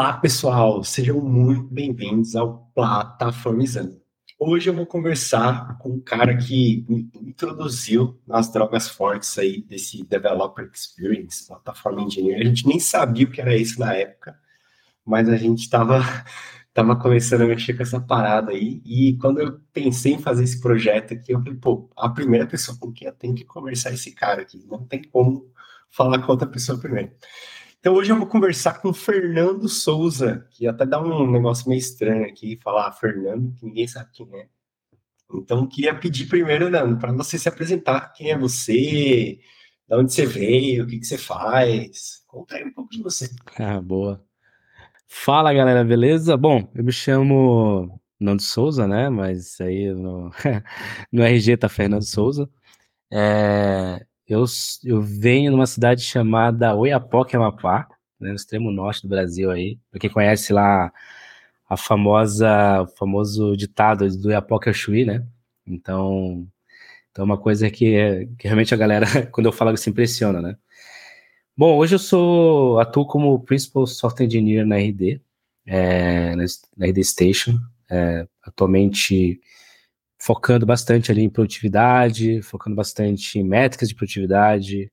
Olá, pessoal, sejam muito bem-vindos ao Plataformizando. Hoje eu vou conversar com um cara que me introduziu nas drogas fortes aí desse Developer Experience, Plataforma Engineer. A gente nem sabia o que era isso na época, mas a gente estava tava começando a mexer com essa parada aí. E quando eu pensei em fazer esse projeto aqui, eu falei, pô, a primeira pessoa com quem eu tenho que conversar é esse cara aqui. Não tem como falar com outra pessoa primeiro. Então hoje eu vou conversar com o Fernando Souza, que até dá um negócio meio estranho aqui, falar Fernando, que ninguém sabe quem é. Então queria pedir primeiro, Nando, para você se apresentar. Quem é você? De onde você veio? O que, que você faz? Conta aí um pouco de você. Ah, boa. Fala galera, beleza? Bom, eu me chamo Nando Souza, né? Mas aí no, no RG tá Fernando Souza. É, eu, eu venho numa cidade chamada Oiapoque, Amapá, né, no extremo norte do Brasil aí. Pra quem conhece lá a famosa, o famoso ditado do Oiapoque ao Chuí, né? Então, então é uma coisa que, que realmente a galera, quando eu falo, se impressiona, né? Bom, hoje eu sou, atuo como Principal Software Engineer na RD, é, na RD Station. É, atualmente focando bastante ali em produtividade, focando bastante em métricas de produtividade,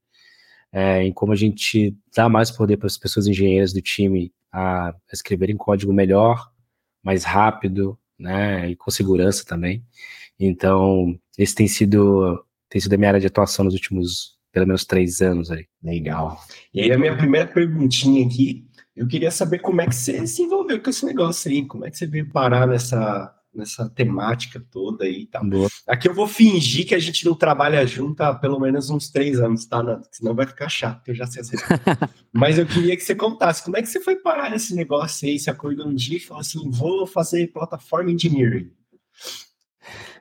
é, em como a gente dá mais poder para as pessoas engenheiras do time a escreverem código melhor, mais rápido, né, e com segurança também. Então, esse tem sido tem sido a minha área de atuação nos últimos pelo menos três anos aí. Legal. E aí a minha primeira perguntinha aqui, eu queria saber como é que você se envolveu com esse negócio aí, como é que você veio parar nessa nessa temática toda aí e tal. Boa. Aqui eu vou fingir que a gente não trabalha junto há pelo menos uns três anos, tá? Senão vai ficar chato, eu já sei. Mas eu queria que você contasse como é que você foi parar nesse negócio aí, você acordou um dia e falou assim, vou fazer plataforma engineering.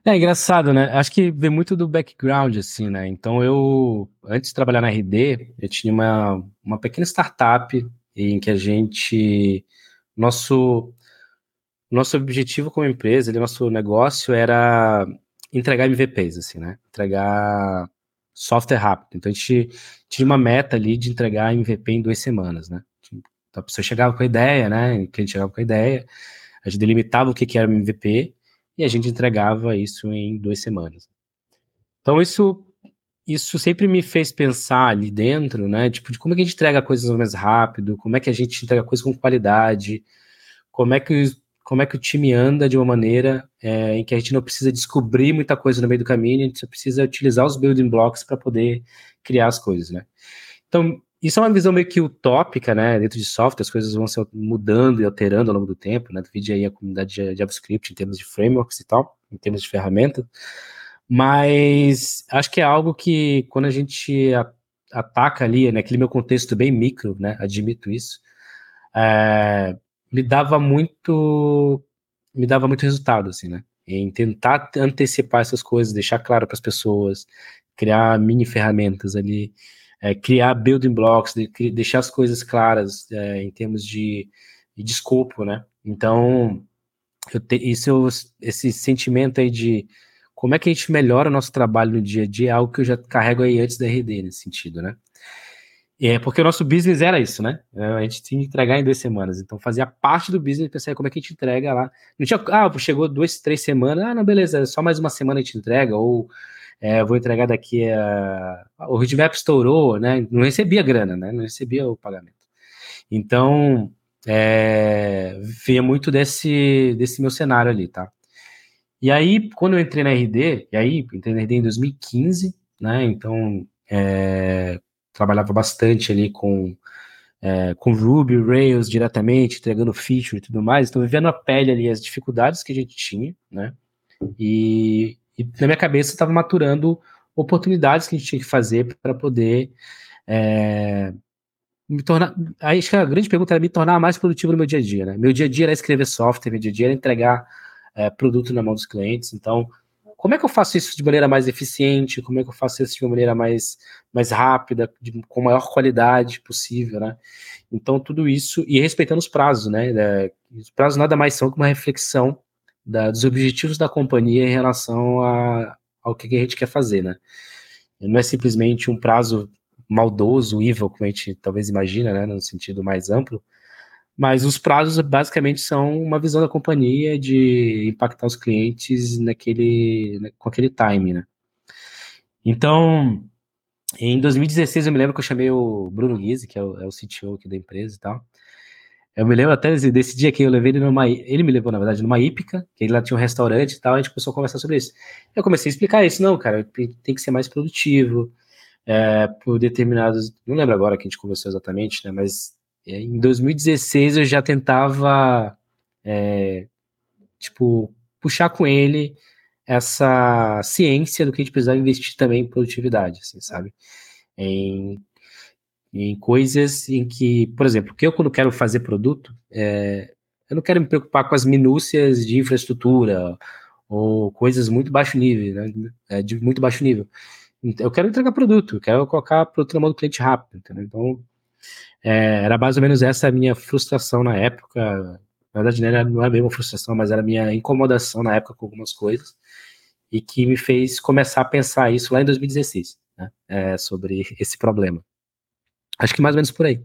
É engraçado, né? Acho que vem muito do background, assim, né? Então eu, antes de trabalhar na RD, eu tinha uma, uma pequena startup em que a gente, nosso nosso objetivo como empresa, ali, nosso negócio era entregar MVPs, assim, né? Entregar software rápido. Então a gente tinha uma meta ali de entregar MVP em duas semanas, né? Então a pessoa chegava com a ideia, né? O cliente chegava com a ideia, a gente delimitava o que, era MVP e a gente entregava isso em duas semanas. Então isso isso sempre me fez pensar ali dentro, né? Tipo, de como é que a gente entrega coisas mais rápido, como é que a gente entrega coisas com qualidade, como é que como é que o time anda de uma maneira é, em que a gente não precisa descobrir muita coisa no meio do caminho, a gente só precisa utilizar os building blocks para poder criar as coisas, né? Então, isso é uma visão meio que utópica, né? Dentro de software, as coisas vão se mudando e alterando ao longo do tempo, né? Divide aí a comunidade de JavaScript em termos de frameworks e tal, em termos de ferramentas. Mas acho que é algo que quando a gente ataca ali, naquele né, meu contexto bem micro, né? Admito isso. É, me dava muito me dava muito resultado assim, né? Em tentar antecipar essas coisas, deixar claro para as pessoas, criar mini ferramentas ali, é, criar building blocks, de, deixar as coisas claras é, em termos de, de escopo, né? Então, eu te, isso, esse sentimento aí de como é que a gente melhora o nosso trabalho no dia a dia é algo que eu já carrego aí antes da RD nesse sentido, né? É porque o nosso business era isso, né? É, a gente tinha que entregar em duas semanas. Então fazia parte do business pensar como é que a gente entrega lá. Não tinha, ah, chegou duas, três semanas, ah, não, beleza, só mais uma semana a gente entrega, ou é, vou entregar daqui a. O roadmap estourou, né? Não recebia grana, né? Não recebia o pagamento. Então, é, vinha muito desse, desse meu cenário ali, tá? E aí, quando eu entrei na RD, e aí, entrei na RD em 2015, né? Então, é, trabalhava bastante ali com, é, com Ruby, Rails diretamente, entregando feature e tudo mais, então vivendo a pele ali as dificuldades que a gente tinha, né? E, e na minha cabeça estava maturando oportunidades que a gente tinha que fazer para poder é, me tornar. Aí acho que a grande pergunta era me tornar mais produtivo no meu dia a dia, né? Meu dia a dia era escrever software, meu dia a dia era entregar é, produto na mão dos clientes, então como é que eu faço isso de maneira mais eficiente? Como é que eu faço isso de uma maneira mais, mais rápida, de, com maior qualidade possível, né? Então, tudo isso, e respeitando os prazos, né? É, os prazos nada mais são que uma reflexão da, dos objetivos da companhia em relação a, ao que a gente quer fazer, né? Não é simplesmente um prazo maldoso, evil, como a gente talvez imagina, né? No sentido mais amplo, Mas os prazos basicamente são uma visão da companhia de impactar os clientes naquele, né, com aquele time, né? Então, em 2016 eu me lembro que eu chamei o Bruno Guise, que é o, é o CTO aqui da empresa e tal. Eu me lembro até desse, dia que eu levei ele numa. Ele me levou, na verdade, numa hípica, que ele lá tinha um restaurante e tal, a gente começou a conversar sobre isso. Eu comecei a explicar isso, não, cara, tem que ser mais produtivo, é, por determinados. Não lembro agora que a gente conversou exatamente, né? Mas em 2016 eu já tentava, é, tipo, puxar com ele essa ciência do que a gente precisava investir também em produtividade, assim, sabe? Em, em coisas em que, por exemplo, que eu quando quero fazer produto, é, eu não quero me preocupar com as minúcias de infraestrutura ou coisas muito baixo nível, né? É, de muito baixo nível. Eu quero entregar produto, eu quero colocar produto na mão do cliente rápido, entendeu? Então, é, era mais ou menos essa a minha frustração na época. Na verdade, não, era, não é uma frustração, mas era a minha incomodação na época com algumas coisas, e que me fez começar a pensar isso lá em 2016, né, é, sobre esse problema. Acho que mais ou menos por aí.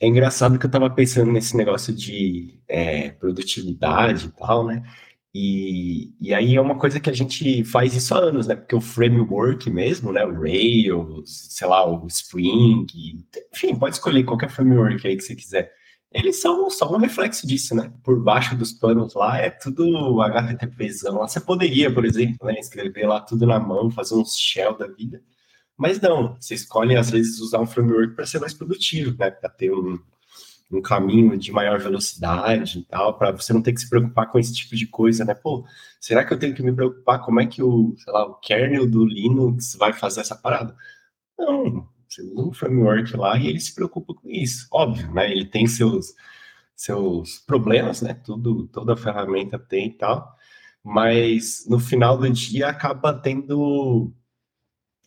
É engraçado que eu estava pensando nesse negócio de é, produtividade e tal, né? E, e aí é uma coisa que a gente faz isso há anos, né? Porque o framework mesmo, né? O Rails, sei lá, o Spring, enfim, pode escolher qualquer framework aí que você quiser. Eles são só um reflexo disso, né? Por baixo dos panos lá é tudo HTTPzão. Lá você poderia, por exemplo, né, escrever lá tudo na mão, fazer uns shell da vida. Mas não, você escolhe às vezes usar um framework para ser mais produtivo, né? Para ter um, um caminho de maior velocidade e tal, para você não ter que se preocupar com esse tipo de coisa, né? Pô, será que eu tenho que me preocupar como é que o, sei lá, o kernel do Linux vai fazer essa parada? Não, você usa um framework lá e ele se preocupa com isso. Óbvio, né? Ele tem seus, seus problemas, né? Tudo, toda ferramenta tem e tal, mas no final do dia acaba tendo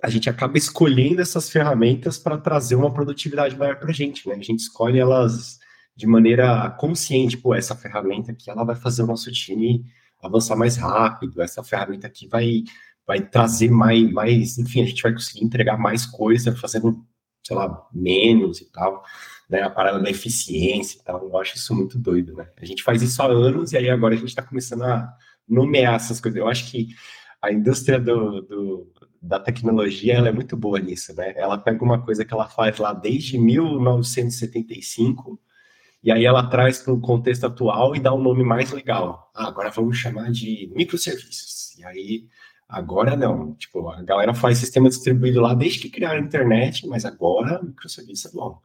a gente acaba escolhendo essas ferramentas para trazer uma produtividade maior para a gente, né? A gente escolhe elas de maneira consciente, pô, essa ferramenta aqui ela vai fazer o nosso time avançar mais rápido, essa ferramenta aqui vai vai trazer mais, mais, enfim, a gente vai conseguir entregar mais coisa fazendo, sei lá, menos e tal, né? A parada da eficiência e tal, eu acho isso muito doido, né? A gente faz isso há anos e aí agora a gente está começando a nomear essas coisas. Eu acho que a indústria do, do da tecnologia, ela é muito boa nisso, né? Ela pega uma coisa que ela faz lá desde 1975 e aí ela traz para o contexto atual e dá um nome mais legal. Ah, agora vamos chamar de microserviços. E aí, agora não. Tipo, a galera faz sistema distribuído lá desde que criaram a internet, mas agora microserviço é bom.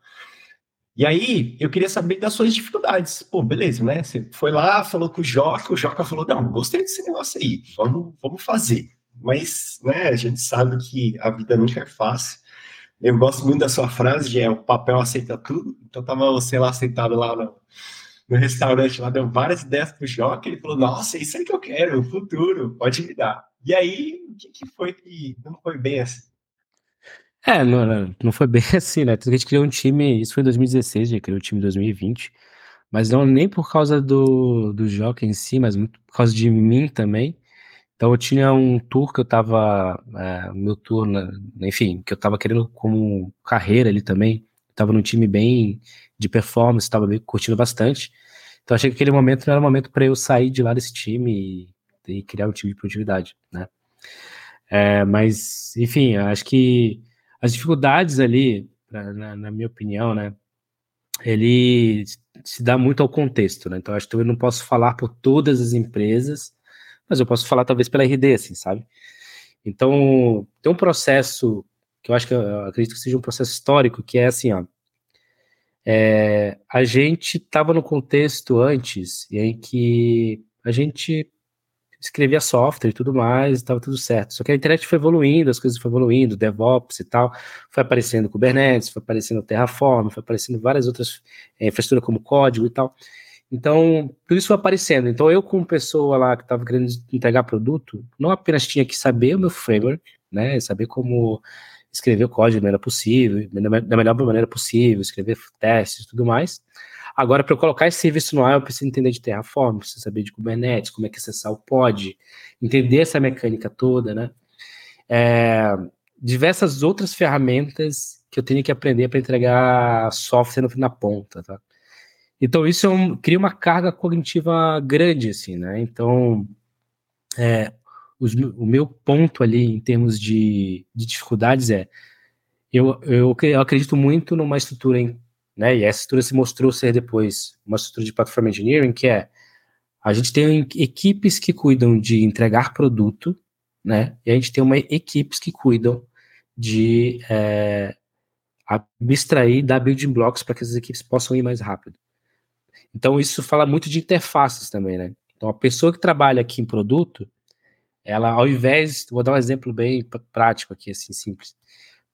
E aí, eu queria saber das suas dificuldades. Pô, beleza, né? Você foi lá, falou com o Joca, o Joca falou, não, gostei desse negócio aí, vamos, vamos fazer mas né, a gente sabe que a vida nunca é fácil. Eu gosto muito da sua frase, de é, o papel aceita tudo. Então tava você lá sentado lá no, no restaurante, lá deu várias ideias pro Joca, ele falou, nossa, isso aí que eu quero, o futuro, pode me dar. E aí, o que, que foi que não foi bem assim? É, não, não foi bem assim, né? A gente criou um time, isso foi em 2016, a gente criou o um time em 2020, mas não nem por causa do, do Joca em si, mas muito por causa de mim também. Então eu tinha um tour que eu tava, é, meu tour, enfim, que eu tava querendo como carreira ali também. Tava num time bem de performance, tava curtindo bastante. Então achei que aquele momento era o momento para eu sair de lá desse time e, e, criar um time de produtividade, né? É, mas, enfim, acho que as dificuldades ali, na, na, minha opinião, né, ele se dá muito ao contexto, né? Então acho que eu não posso falar por todas as empresas, mas eu posso falar talvez pela RD, assim, sabe? Então, tem um processo que eu acho que eu acredito que seja um processo histórico, que é assim, ó. É, a gente estava no contexto antes em que a gente escrevia software e tudo mais, estava tudo certo. Só que a internet foi evoluindo, as coisas foram evoluindo, DevOps e tal, foi aparecendo Kubernetes, foi aparecendo Terraform, foi aparecendo várias outras é, infraestruturas como código e tal. Então, tudo isso foi aparecendo. Então, eu, como pessoa lá que estava querendo entregar produto, não apenas tinha que saber o meu framework, né, saber como escrever o código da maneira possível, da melhor maneira possível, escrever testes e tudo mais. Agora, para eu colocar esse serviço no ar, eu preciso entender de Terraform, preciso saber de Kubernetes, como é que acessar o pod, entender essa mecânica toda, né? É, diversas outras ferramentas que eu tenho que aprender para entregar software na ponta, tá? Então isso é um, cria uma carga cognitiva grande, assim, né? Então, é, os, o meu ponto ali em termos de, de dificuldades é eu, eu, eu, acredito muito numa estrutura, em, né? E essa estrutura se mostrou ser depois uma estrutura de platform engineering, que é a gente tem equipes que cuidam de entregar produto, né? E a gente tem uma equipes que cuidam de é, abstrair, dar building blocks para que as equipes possam ir mais rápido. Então isso fala muito de interfaces também, né? Então a pessoa que trabalha aqui em produto, ela ao invés, vou dar um exemplo bem prático aqui, assim, simples.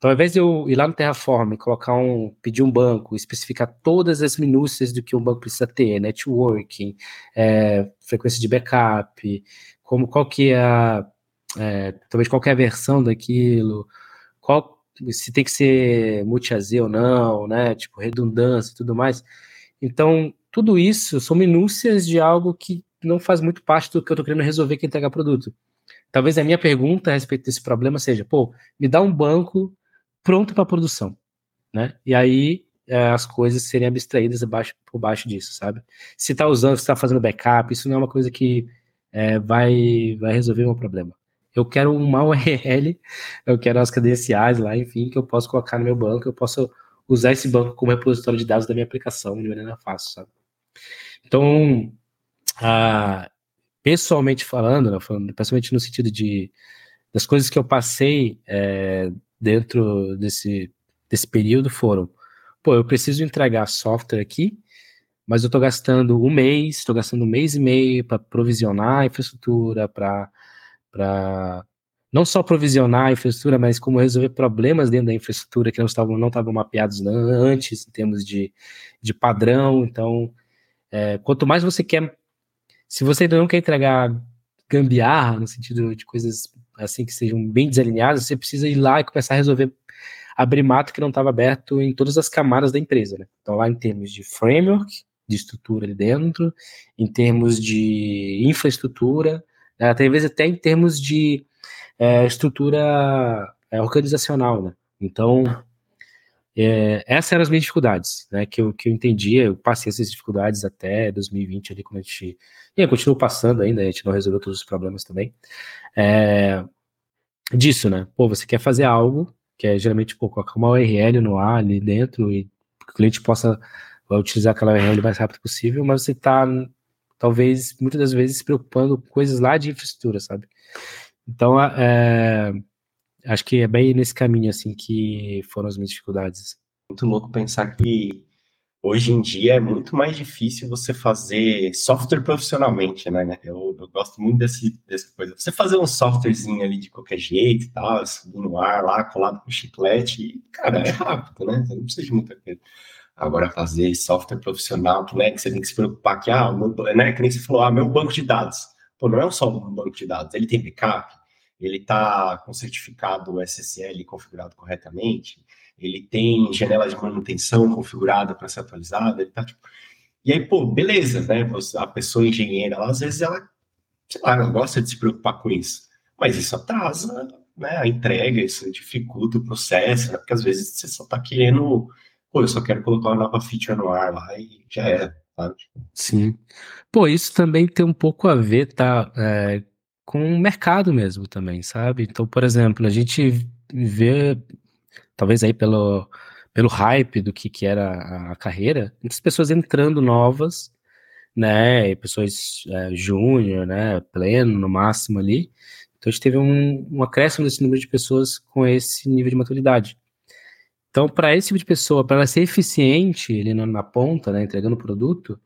Então, ao invés de eu ir lá no Terraform, colocar um, pedir um banco, especificar todas as minúcias do que um banco precisa ter, networking, é, frequência de backup, como qual que é a, é, talvez qualquer é versão daquilo, qual se tem que ser multi-AZ ou não, né, tipo redundância e tudo mais. Então, tudo isso são minúcias de algo que não faz muito parte do que eu estou querendo resolver que é entregar produto. Talvez a minha pergunta a respeito desse problema seja, pô, me dá um banco pronto para produção, né? E aí é, as coisas serem abstraídas abaixo, por baixo disso, sabe? Se está usando, se está fazendo backup, isso não é uma coisa que é, vai, vai resolver o meu problema. Eu quero uma URL, eu quero as credenciais lá, enfim, que eu posso colocar no meu banco, eu posso usar esse banco como repositório de dados da minha aplicação de maneira fácil, sabe? Então, pessoalmente falando, né, falando, pessoalmente no sentido de das coisas que eu passei é, dentro desse, desse período foram, pô, eu preciso entregar software aqui, mas eu estou gastando um mês, estou gastando um mês e meio para provisionar a infraestrutura, para não só provisionar a infraestrutura, mas como resolver problemas dentro da infraestrutura que não estavam, não estavam mapeados antes, em termos de, de padrão. Então, é, quanto mais você quer, se você ainda não quer entregar gambiarra, no sentido de coisas assim que sejam bem desalinhadas, você precisa ir lá e começar a resolver, abrir mato que não estava aberto em todas as camadas da empresa. Né? Então, lá em termos de framework, de estrutura ali dentro, em termos de infraestrutura, né? até vezes até em termos de é, estrutura é, organizacional. Né? Então, é, essas eram as minhas dificuldades, né, que eu, que eu entendia, eu passei essas dificuldades até 2020 ali, quando a gente, e eu continuo passando ainda, a gente não resolveu todos os problemas também, é, disso, né, pô, você quer fazer algo, que é geralmente, pô, colocar uma URL no ar ali dentro, e o cliente possa utilizar aquela URL o mais rápido possível, mas você está, talvez, muitas das vezes, se preocupando com coisas lá de infraestrutura, sabe, então, é, acho que é bem nesse caminho, assim, que foram as minhas dificuldades. Muito louco pensar que hoje em dia é muito mais difícil você fazer software profissionalmente, né? Eu, eu gosto muito desse, dessa coisa. Você fazer um softwarezinho ali de qualquer jeito e tal, subir no ar lá, colado com chiclete, cara, é rápido, né? Você não precisa de muita coisa. Agora, fazer software profissional, né, que você tem que se preocupar que, ah, meu, né, que nem você falou, ah, meu banco de dados. Pô, não é só um banco de dados, ele tem backup, ele está com certificado SSL configurado corretamente, ele tem janela de manutenção configurada para ser atualizada, ele tá tipo... E aí, pô, beleza, né? A pessoa engenheira, ela, às vezes ela, sei lá, ela gosta de se preocupar com isso, mas isso atrasa né, a entrega, isso dificulta o processo, né? porque às vezes você só está querendo, pô, eu só quero colocar uma nova feature no ar lá e já é. Sabe? Sim. Pô, isso também tem um pouco a ver, tá? É, com o mercado mesmo também, sabe? Então, por exemplo, a gente vê, talvez aí pelo, pelo hype do que, que era a, carreira, muitas pessoas entrando novas, né? Pessoas é, júnior, né? Pleno, no máximo ali. Então, a gente teve um, um acréscimo desse número de pessoas com esse nível de maturidade. Então, para esse tipo de pessoa, para ela ser eficiente ali na, na ponta, né, entregando o produto,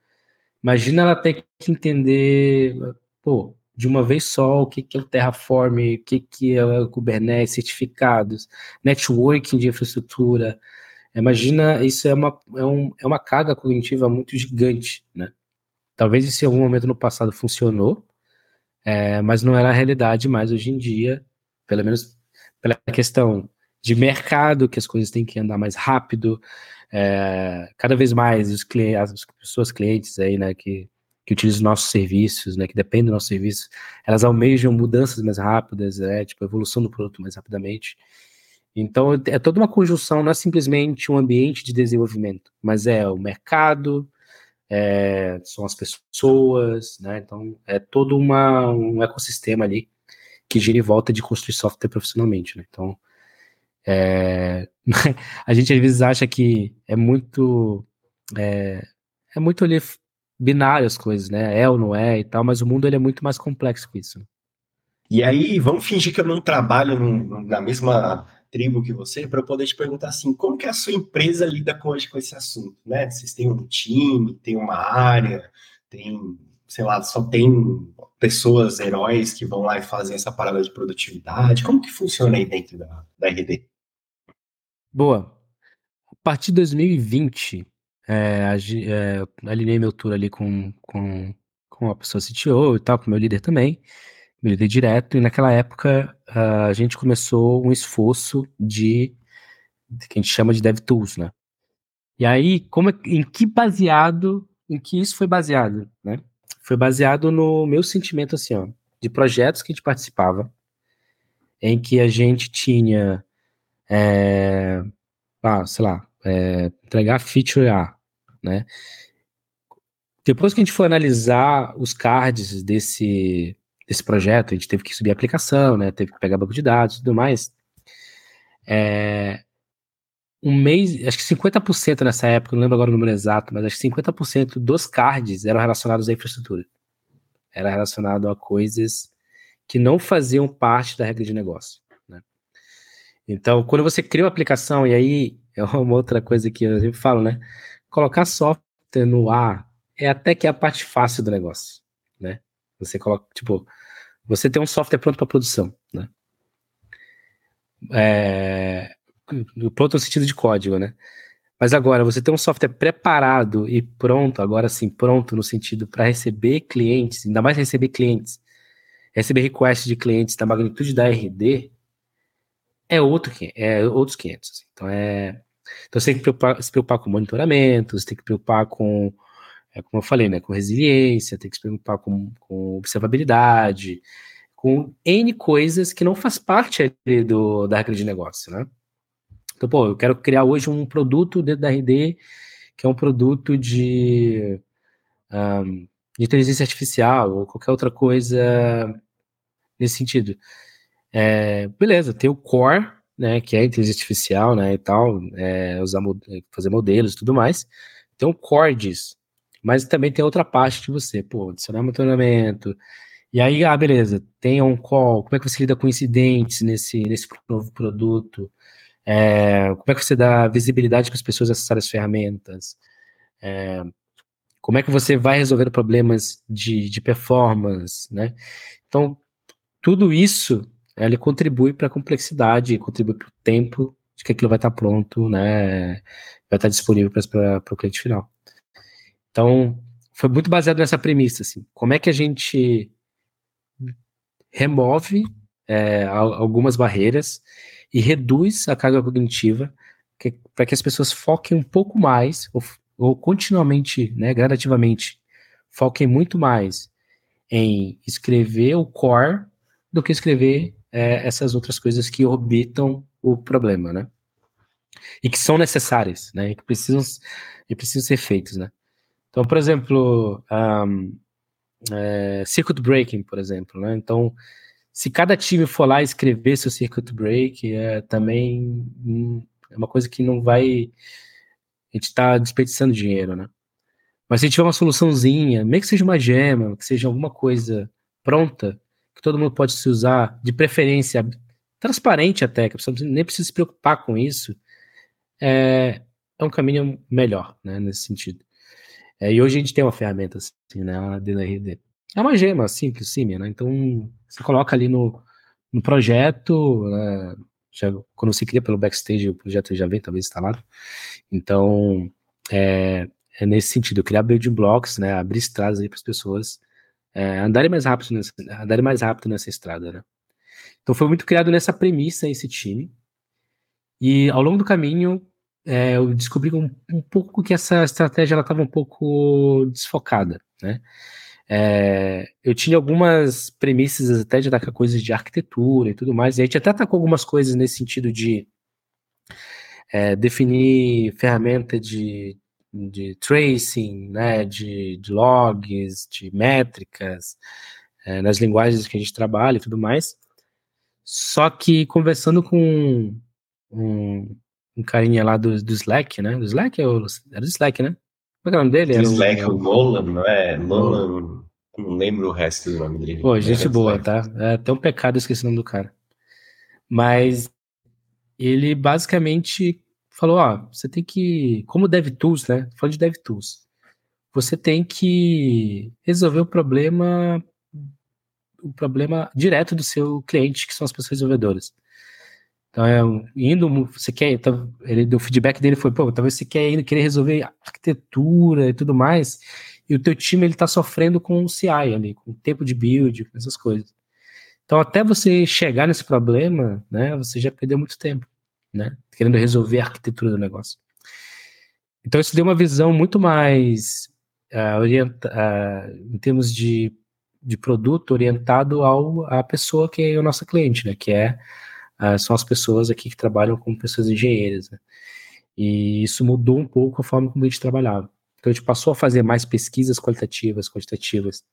imagina ela ter que entender, pô, de uma vez só o que, que é o Terraform, o que, que é o Kubernetes, certificados, networking de infraestrutura. Imagina, isso é uma, é, um, é uma carga cognitiva muito gigante, né? Talvez isso em algum momento no passado funcionou, é, mas não era a realidade mais hoje em dia, pelo menos pela questão de mercado, que as coisas têm que andar mais rápido, é, cada vez mais os clientes, as pessoas clientes aí, né, que que utilizam nossos serviços, né, que dependem do nosso serviço, elas almejam mudanças mais rápidas, né, tipo evolução do produto mais rapidamente. Então é toda uma conjunção, não é simplesmente um ambiente de desenvolvimento, mas é o mercado, é, são as pessoas, né? Então é todo uma, um ecossistema ali que gira em volta de construir software profissionalmente, né? Então é, a gente às vezes acha que é muito é, é muito ali binário as coisas, né? É ou não é e tal, mas o mundo ele é muito mais complexo que isso. E aí, vamos fingir que eu não trabalho no, na mesma tribo que você, para eu poder te perguntar assim, como que a sua empresa lida hoje com esse assunto, né? Vocês têm um time, tem uma área, tem, sei lá, só tem pessoas, heróis que vão lá e fazem essa parada de produtividade. Como que funciona aí dentro da, da RD? Boa. A partir de 2020, é, é, alinhei meu tour ali com, com, com a pessoa CTO e tal, com meu líder também me lidei direto, e naquela época a gente começou um esforço de, de que a gente chama de DevTools, né? E aí, como, é, em que baseado, em que isso foi baseado, né? Foi baseado no meu sentimento, assim, ó, de projetos que a gente participava, em que a gente tinha, é, ah, sei lá, é, entregar feature A, né? Depois que a gente foi analisar os cards desse, desse projeto, a gente teve que subir a aplicação, né? Teve que pegar banco de dados e tudo mais. É, um mês, acho que 50% nessa época, não lembro agora o número exato, mas acho que 50% dos cards eram relacionados à infraestrutura. Era relacionado a coisas que não faziam parte da regra de negócio. Né? Então, quando você cria uma aplicação, e aí é uma outra coisa que eu sempre falo, né? Colocar software no ar é até que a parte fácil do negócio, né? Você coloca, tipo, você tem um software pronto para produção, né? É, pronto no sentido de código, né? Mas agora, você tem um software preparado e pronto, agora sim, pronto no sentido para receber clientes, ainda mais receber clientes, receber requests de clientes da magnitude da RD, é outro é outros 500. Assim. Então, é, então você tem que preocupar, se preocupar com monitoramento, você tem que preocupar com é como eu falei, né, com resiliência, tem que se preocupar com, com observabilidade, com N coisas que não faz parte do, da regra de negócio, né? Então, pô, eu quero criar hoje um produto dentro da RD, que é um produto de, um, de inteligência artificial ou qualquer outra coisa nesse sentido. É, beleza, tem o core, né, que é inteligência artificial, né, e tal, é, usar, fazer modelos e tudo mais. Tem o core disso. Mas também tem outra parte de você, pô, adicionar monitoramento. E aí, ah, beleza, tem um call, como é que você lida com incidentes nesse, nesse novo produto? É, como é que você dá visibilidade para as pessoas acessarem as ferramentas? É, como é que você vai resolver problemas de, de performance, né? Então, tudo isso, ele contribui para a complexidade, contribui para o tempo de que aquilo vai estar pronto, né? Vai estar disponível para o cliente final. Então, foi muito baseado nessa premissa, assim, como é que a gente remove é, algumas barreiras e reduz a carga cognitiva para que as pessoas foquem um pouco mais, ou, ou continuamente, né, gradativamente, foquem muito mais em escrever o core do que escrever é, essas outras coisas que orbitam o problema, né? E que são necessárias, né? E que precisam, e precisam ser feitos, né? Então, por exemplo, um, é, circuit breaking, por exemplo, né? Então, se cada time for lá escrever seu circuit break, é também hum, é uma coisa que não vai. A gente está desperdiçando dinheiro, né? Mas se tiver uma soluçãozinha, meio que seja uma gema, que seja alguma coisa pronta, que todo mundo pode se usar, de preferência transparente até, que a pessoa nem precisa se preocupar com isso, é, é um caminho melhor, né, nesse sentido. É, e hoje a gente tem uma ferramenta assim, né? A DLRD. É uma gema simples, sim, né? Então você coloca ali no, no projeto, né? já, quando você cria pelo backstage, o projeto já vem talvez instalado. Então é, é nesse sentido, criar building blocks, né? Abrir estradas aí para as pessoas é, andarem mais rápido nessa, andarem mais rápido nessa estrada, né? Então foi muito criado nessa premissa esse time. E ao longo do caminho é, eu descobri um, um, pouco que essa estratégia estava um pouco desfocada, né? É, eu tinha algumas premissas até de atacar coisas de arquitetura e tudo mais, e a gente até atacou algumas coisas nesse sentido de é, definir ferramenta de, de tracing, né, de, de logs, de métricas, é, nas linguagens que a gente trabalha e tudo mais. Só que conversando com um, um carinha lá do, do Slack, né? Do Slack é o, era do Slack, né? Qual é o nome dele? Do Slack, o, o Nolan, não é? Nolan, não lembro o resto do nome dele. Pô, gente boa, tá? É até um pecado esquecer o nome do cara. Mas ele basicamente falou, ó, você tem que, como DevTools, né? Falando de DevTools, você tem que resolver o problema o problema direto do seu cliente, que são as pessoas desenvolvedoras. Então, é, indo, você quer, então, ele, o feedback dele foi, pô, talvez você quer ir, querer resolver arquitetura e tudo mais, e o teu time ele está sofrendo com o CI ali, com o tempo de build, com essas coisas. Então, até você chegar nesse problema, né, você já perdeu muito tempo, né, querendo resolver a arquitetura do negócio. Então, isso deu uma visão muito mais uh, orienta, uh, em termos de de produto orientado ao, à pessoa que é o nosso cliente, né? Que é, uh, são as pessoas aqui que trabalham como pessoas engenheiras, né? E isso mudou um pouco a forma como a gente trabalhava. Então a gente passou a fazer mais pesquisas qualitativas, quantitativas,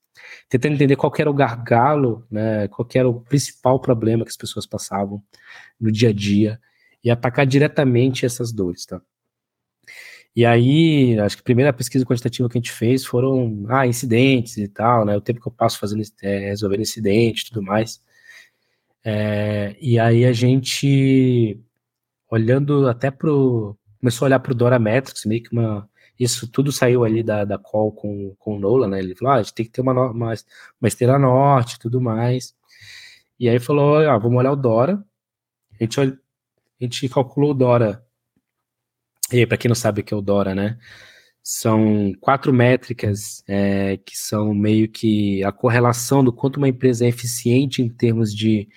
tentando entender qual era o gargalo, né? Qual era o principal problema que as pessoas passavam no dia a dia e atacar diretamente essas dores, tá? E aí, acho que a primeira pesquisa quantitativa que a gente fez foram ah, incidentes e tal, né? O tempo que eu passo fazendo é, resolvendo incidente e tudo mais. É, e aí a gente, olhando até pro. Começou a olhar pro Dora Metrics, meio que uma. Isso tudo saiu ali da, da call com, com o Nola, né? Ele falou: ah, a gente tem que ter uma, uma, uma esteira norte e tudo mais. E aí falou: ah, vamos olhar o Dora. A gente, a gente calculou o Dora e aí, para quem não sabe o que é o Dora, né? São quatro métricas é, que são meio que a correlação do quanto uma empresa é eficiente em termos de,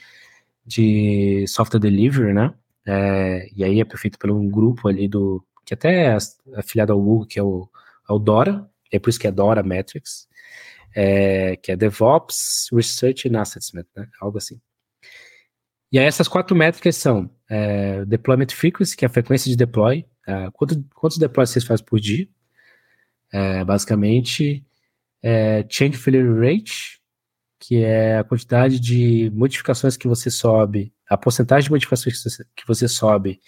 de software delivery, né? É, e aí é feito por um grupo ali do que até é afiliado ao Google, que é o, é o Dora, é por isso que é Dora Metrics, é, que é DevOps, Research and Assessment, né? Algo assim. E aí essas quatro métricas são é, Deployment Frequency, que é a frequência de deploy, é, quanto, quantos deploys vocês fazem por dia? É, basicamente, é, Change Failure Rate, que é a quantidade de modificações que você sobe, a porcentagem de modificações que você, que você sobe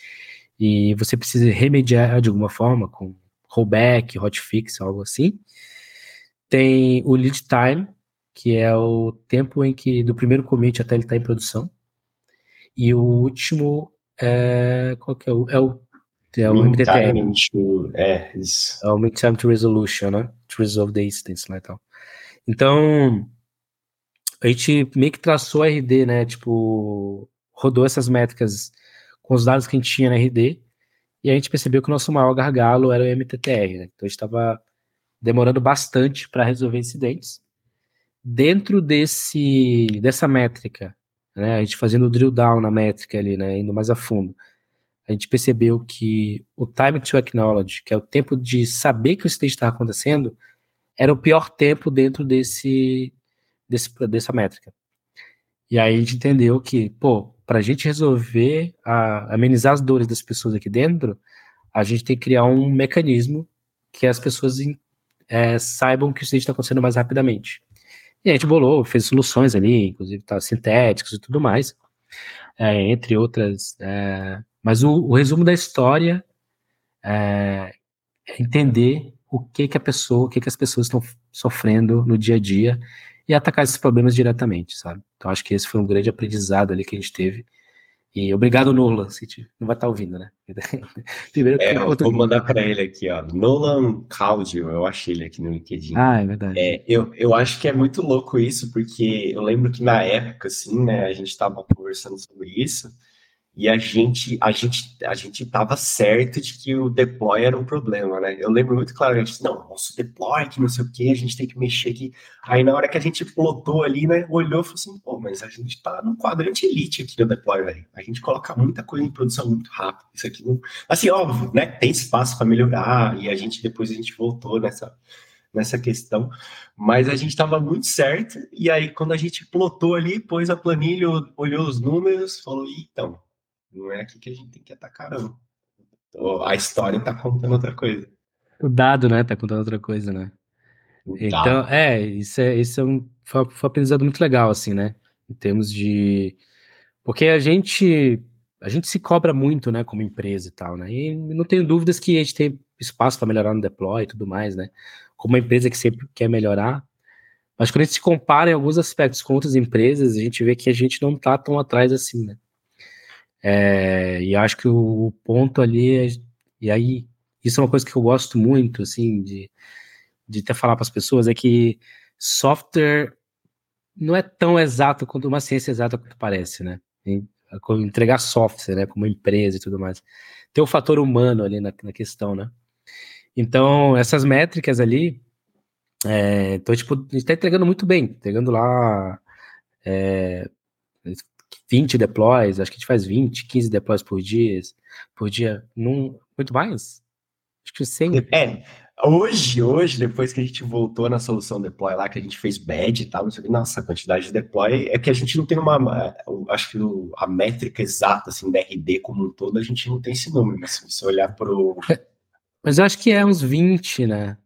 e você precisa remediar de alguma forma com rollback, hotfix, algo assim. Tem o lead time, que é o tempo em que do primeiro commit até ele estar tá em produção. E o último é qual que é o, é o é o MTTR. É, isso. É o Mean Time to Resolution, né? To Resolve the Instance lá e tal. Então, a gente meio que traçou a RD, né? Tipo, rodou essas métricas com os dados que a gente tinha na RD e a gente percebeu que o nosso maior gargalo era o MTTR, né? Então, a gente estava demorando bastante para resolver incidentes. Dentro desse, dessa métrica, né? A gente fazendo o drill down na métrica ali, né? Indo mais a fundo a gente percebeu que o time to acknowledge, que é o tempo de saber que o stage está acontecendo, era o pior tempo dentro desse, desse dessa métrica. E aí a gente entendeu que, pô, para a gente resolver, a, amenizar as dores das pessoas aqui dentro, a gente tem que criar um mecanismo que as pessoas é, saibam que o stage está acontecendo mais rapidamente. E a gente bolou, fez soluções ali, inclusive tá, sintéticos e tudo mais, é, entre outras é, mas o, o resumo da história é, é entender o que que a pessoa, o que que as pessoas estão sofrendo no dia a dia e atacar esses problemas diretamente, sabe? Então acho que esse foi um grande aprendizado ali que a gente teve. E obrigado, Nolan. Não vai estar tá ouvindo, né? Primeiro, é, eu vou mandar para ele aqui, ó. Nolan Claudio, eu achei ele aqui no LinkedIn. Ah, é verdade. É, eu, eu acho que é muito louco isso, porque eu lembro que na época, assim, né, a gente estava conversando sobre isso e a gente a gente a gente estava certo de que o deploy era um problema, né? Eu lembro muito claro, a gente não, nosso deploy, que não sei o que, a gente tem que mexer aqui. Aí na hora que a gente plotou ali, né, olhou e falou assim, pô, mas a gente tá no quadrante elite aqui do deploy, velho. A gente coloca muita coisa em produção muito rápido. Isso aqui não, assim, óbvio, né? Tem espaço para melhorar e a gente depois a gente voltou nessa nessa questão, mas a gente estava muito certo, e aí quando a gente plotou ali, pôs a planilha, olhou os números, falou, então, não é aqui que a gente tem que atacar, não. Então, a história está contando outra coisa. O dado, né? Tá contando outra coisa, né? Então, é, isso é, isso é um, foi, um aprendizado muito legal, assim, né? Em termos de. Porque a gente. A gente se cobra muito, né, como empresa e tal, né? E não tenho dúvidas que a gente tem espaço para melhorar no deploy e tudo mais, né? Como uma empresa que sempre quer melhorar. Mas quando a gente se compara em alguns aspectos com outras empresas, a gente vê que a gente não tá tão atrás assim, né? É, e acho que o, ponto ali é, e aí isso é uma coisa que eu gosto muito, assim, de, de até falar para as pessoas, é que software não é tão exato quanto uma ciência exata quanto parece, né? Entregar software, né, como empresa e tudo mais. Tem o fator humano ali na, na questão, né? Então, essas métricas ali, é, então, tipo, a gente está entregando muito bem, entregando lá é, 20 deploys, acho que a gente faz 20, 15 deploys por dia, por dia, num, muito mais? Acho que 100. É, hoje, hoje, depois que a gente voltou na solução deploy lá, que a gente fez badge e tal, não sei o que, nossa, a quantidade de deploy é que a gente não tem uma, acho que a métrica exata, assim, da RD como um todo, a gente não tem esse número, mas se você olhar pro... É, mas eu acho que é uns 20, né?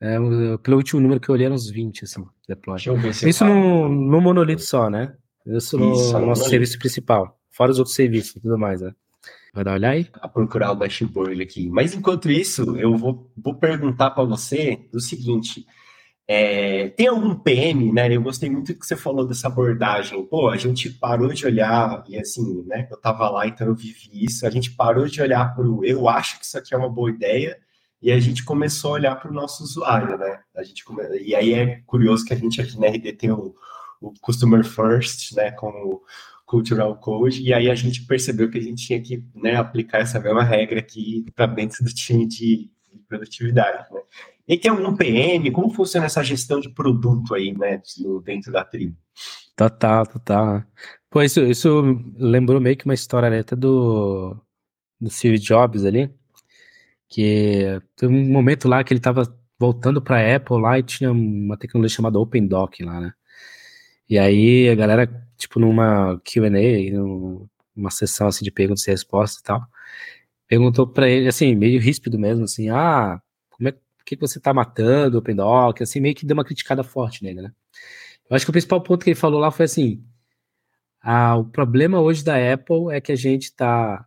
É, pelo último número que eu olhei, eram uns 20, assim, deploy. Isso no, no monolito só, né? Isso no Isso, nosso serviço principal. Fora os outros serviços e tudo mais, né? Vai dar uma olhar aí? A procurar o dashboard aqui. Mas enquanto isso, eu vou, vou perguntar para você o seguinte. É, tem algum PM, né? Eu gostei muito que você falou dessa abordagem. Pô, a gente parou de olhar, e assim, né? Eu tava lá, então eu vivi isso. A gente parou de olhar para o eu acho que isso aqui é uma boa ideia, e a gente começou a olhar para o nosso usuário, né? A gente come... E aí é curioso que a gente aqui na RD tem o, o Customer First, né, como Cultural Code, e aí a gente percebeu que a gente tinha que né, aplicar essa mesma regra aqui para dentro do time de, de produtividade. Né? E tem algum PM? Como funciona essa gestão de produto aí, né, dentro da tribo? Total, total. Pô, isso, isso lembrou meio que uma história né, até do, do Steve Jobs ali, que teve um momento lá que ele estava voltando para a Apple lá e tinha uma tecnologia chamada Open Doc lá, né? E aí a galera, tipo, numa QA, numa sessão assim de perguntas e respostas e tal, perguntou para ele, assim, meio ríspido mesmo, assim, ah, como é que você tá matando o OpenDoc? Assim, meio que deu uma criticada forte nele, né? Eu acho que o principal ponto que ele falou lá foi assim: ah, o problema hoje da Apple é que a gente está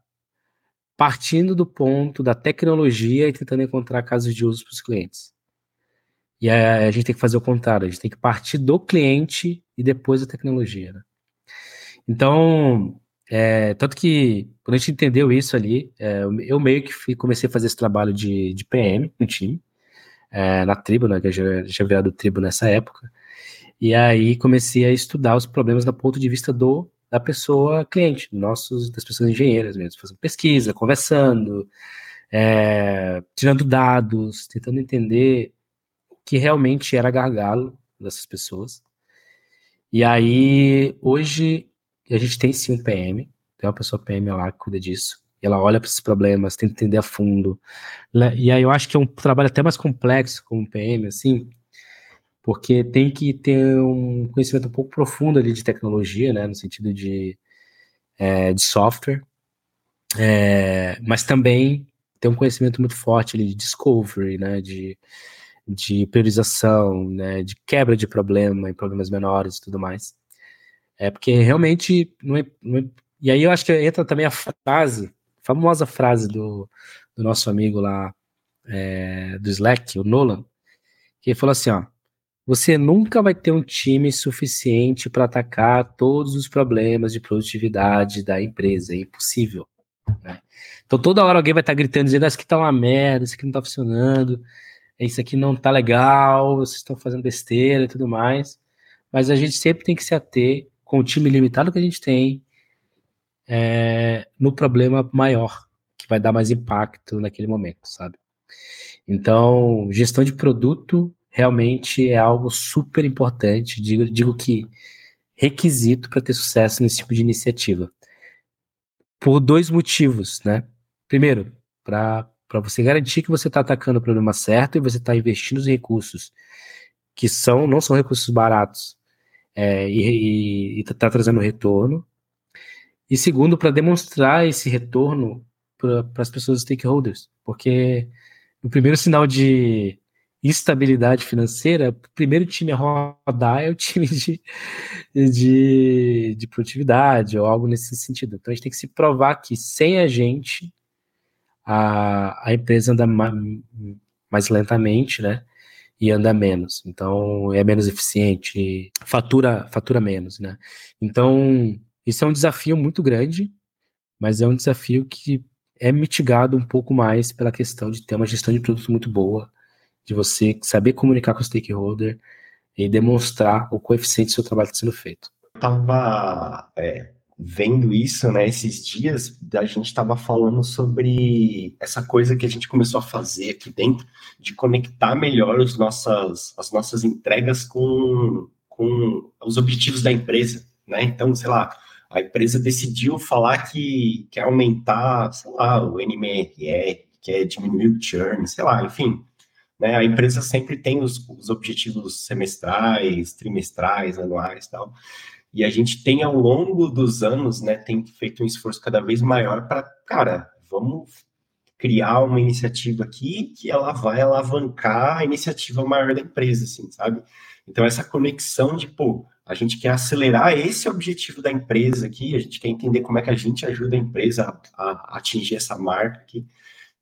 partindo do ponto da tecnologia e tentando encontrar casos de uso para os clientes. E a, a, gente tem que fazer o contrário, a gente tem que partir do cliente e depois da tecnologia. Né? Então, é, tanto que quando a gente entendeu isso ali, é, eu meio que fui, comecei a fazer esse trabalho de, de PM no time, é, na tribo, né, que eu já tinha virado tribo nessa época, e aí comecei a estudar os problemas do ponto de vista do da pessoa cliente, nossos, das pessoas engenheiras mesmo, fazendo pesquisa, conversando, é, tirando dados, tentando entender que realmente era gargalo dessas pessoas. E aí, hoje, a gente tem sim um PM, tem uma pessoa PM lá que cuida disso, e ela olha para esses problemas, tenta entender a fundo. Né? E aí eu acho que é um trabalho até mais complexo como PM, assim, porque tem que ter um conhecimento um pouco profundo ali de tecnologia, né, no sentido de, é, de software, é, mas também ter um conhecimento muito forte ali de discovery, né, de de priorização, né, de quebra de problema em problemas menores e tudo mais. É porque realmente não é, não é, e aí eu acho que entra também a frase, a famosa frase do, do nosso amigo lá é, do Slack, o Nolan, que falou assim, ó, você nunca vai ter um time suficiente para atacar todos os problemas de produtividade da empresa, é impossível. Né? Então toda hora alguém vai estar tá gritando, dizendo, ah, isso aqui tá uma merda, isso aqui não tá funcionando, isso aqui não tá legal, vocês estão fazendo besteira e tudo mais. Mas a gente sempre tem que se ater, com o time limitado que a gente tem, é, no problema maior, que vai dar mais impacto naquele momento, sabe? Então, gestão de produto realmente é algo super importante. Digo, digo que requisito para ter sucesso nesse tipo de iniciativa. Por dois motivos, né? Primeiro, para para você garantir que você está atacando o problema certo e você está investindo os recursos que são não são recursos baratos é, e está trazendo retorno. E segundo, para demonstrar esse retorno para as pessoas stakeholders, porque o primeiro sinal de instabilidade financeira, o primeiro time a rodar é o time de, de, de produtividade ou algo nesse sentido. Então a gente tem que se provar que sem a gente a, a empresa anda mais, mais lentamente, né? E anda menos. Então é menos eficiente, fatura, fatura menos, né? Então isso é um desafio muito grande, mas é um desafio que é mitigado um pouco mais pela questão de ter uma gestão de produto muito boa, de você saber comunicar com o stakeholder e demonstrar o coeficiente do seu trabalho está sendo feito. Estava é, vendo isso, né, esses dias, a gente estava falando sobre essa coisa que a gente começou a fazer aqui dentro, de conectar melhor os nossas, as nossas entregas com, com os objetivos da empresa, né? Então, sei lá, a empresa decidiu falar que quer aumentar, sei lá, o NMRR, quer diminuir o churn, sei lá, enfim, né? A empresa sempre tem os, os objetivos semestrais, trimestrais, anuais tal. E a gente tem, ao longo dos anos, né, tem feito um esforço cada vez maior para, cara, vamos criar uma iniciativa aqui que ela vai alavancar a iniciativa maior da empresa, assim, sabe? Então, essa conexão de, pô, a gente quer acelerar esse objetivo da empresa aqui, a gente quer entender como é que a gente ajuda a empresa a, a atingir essa marca aqui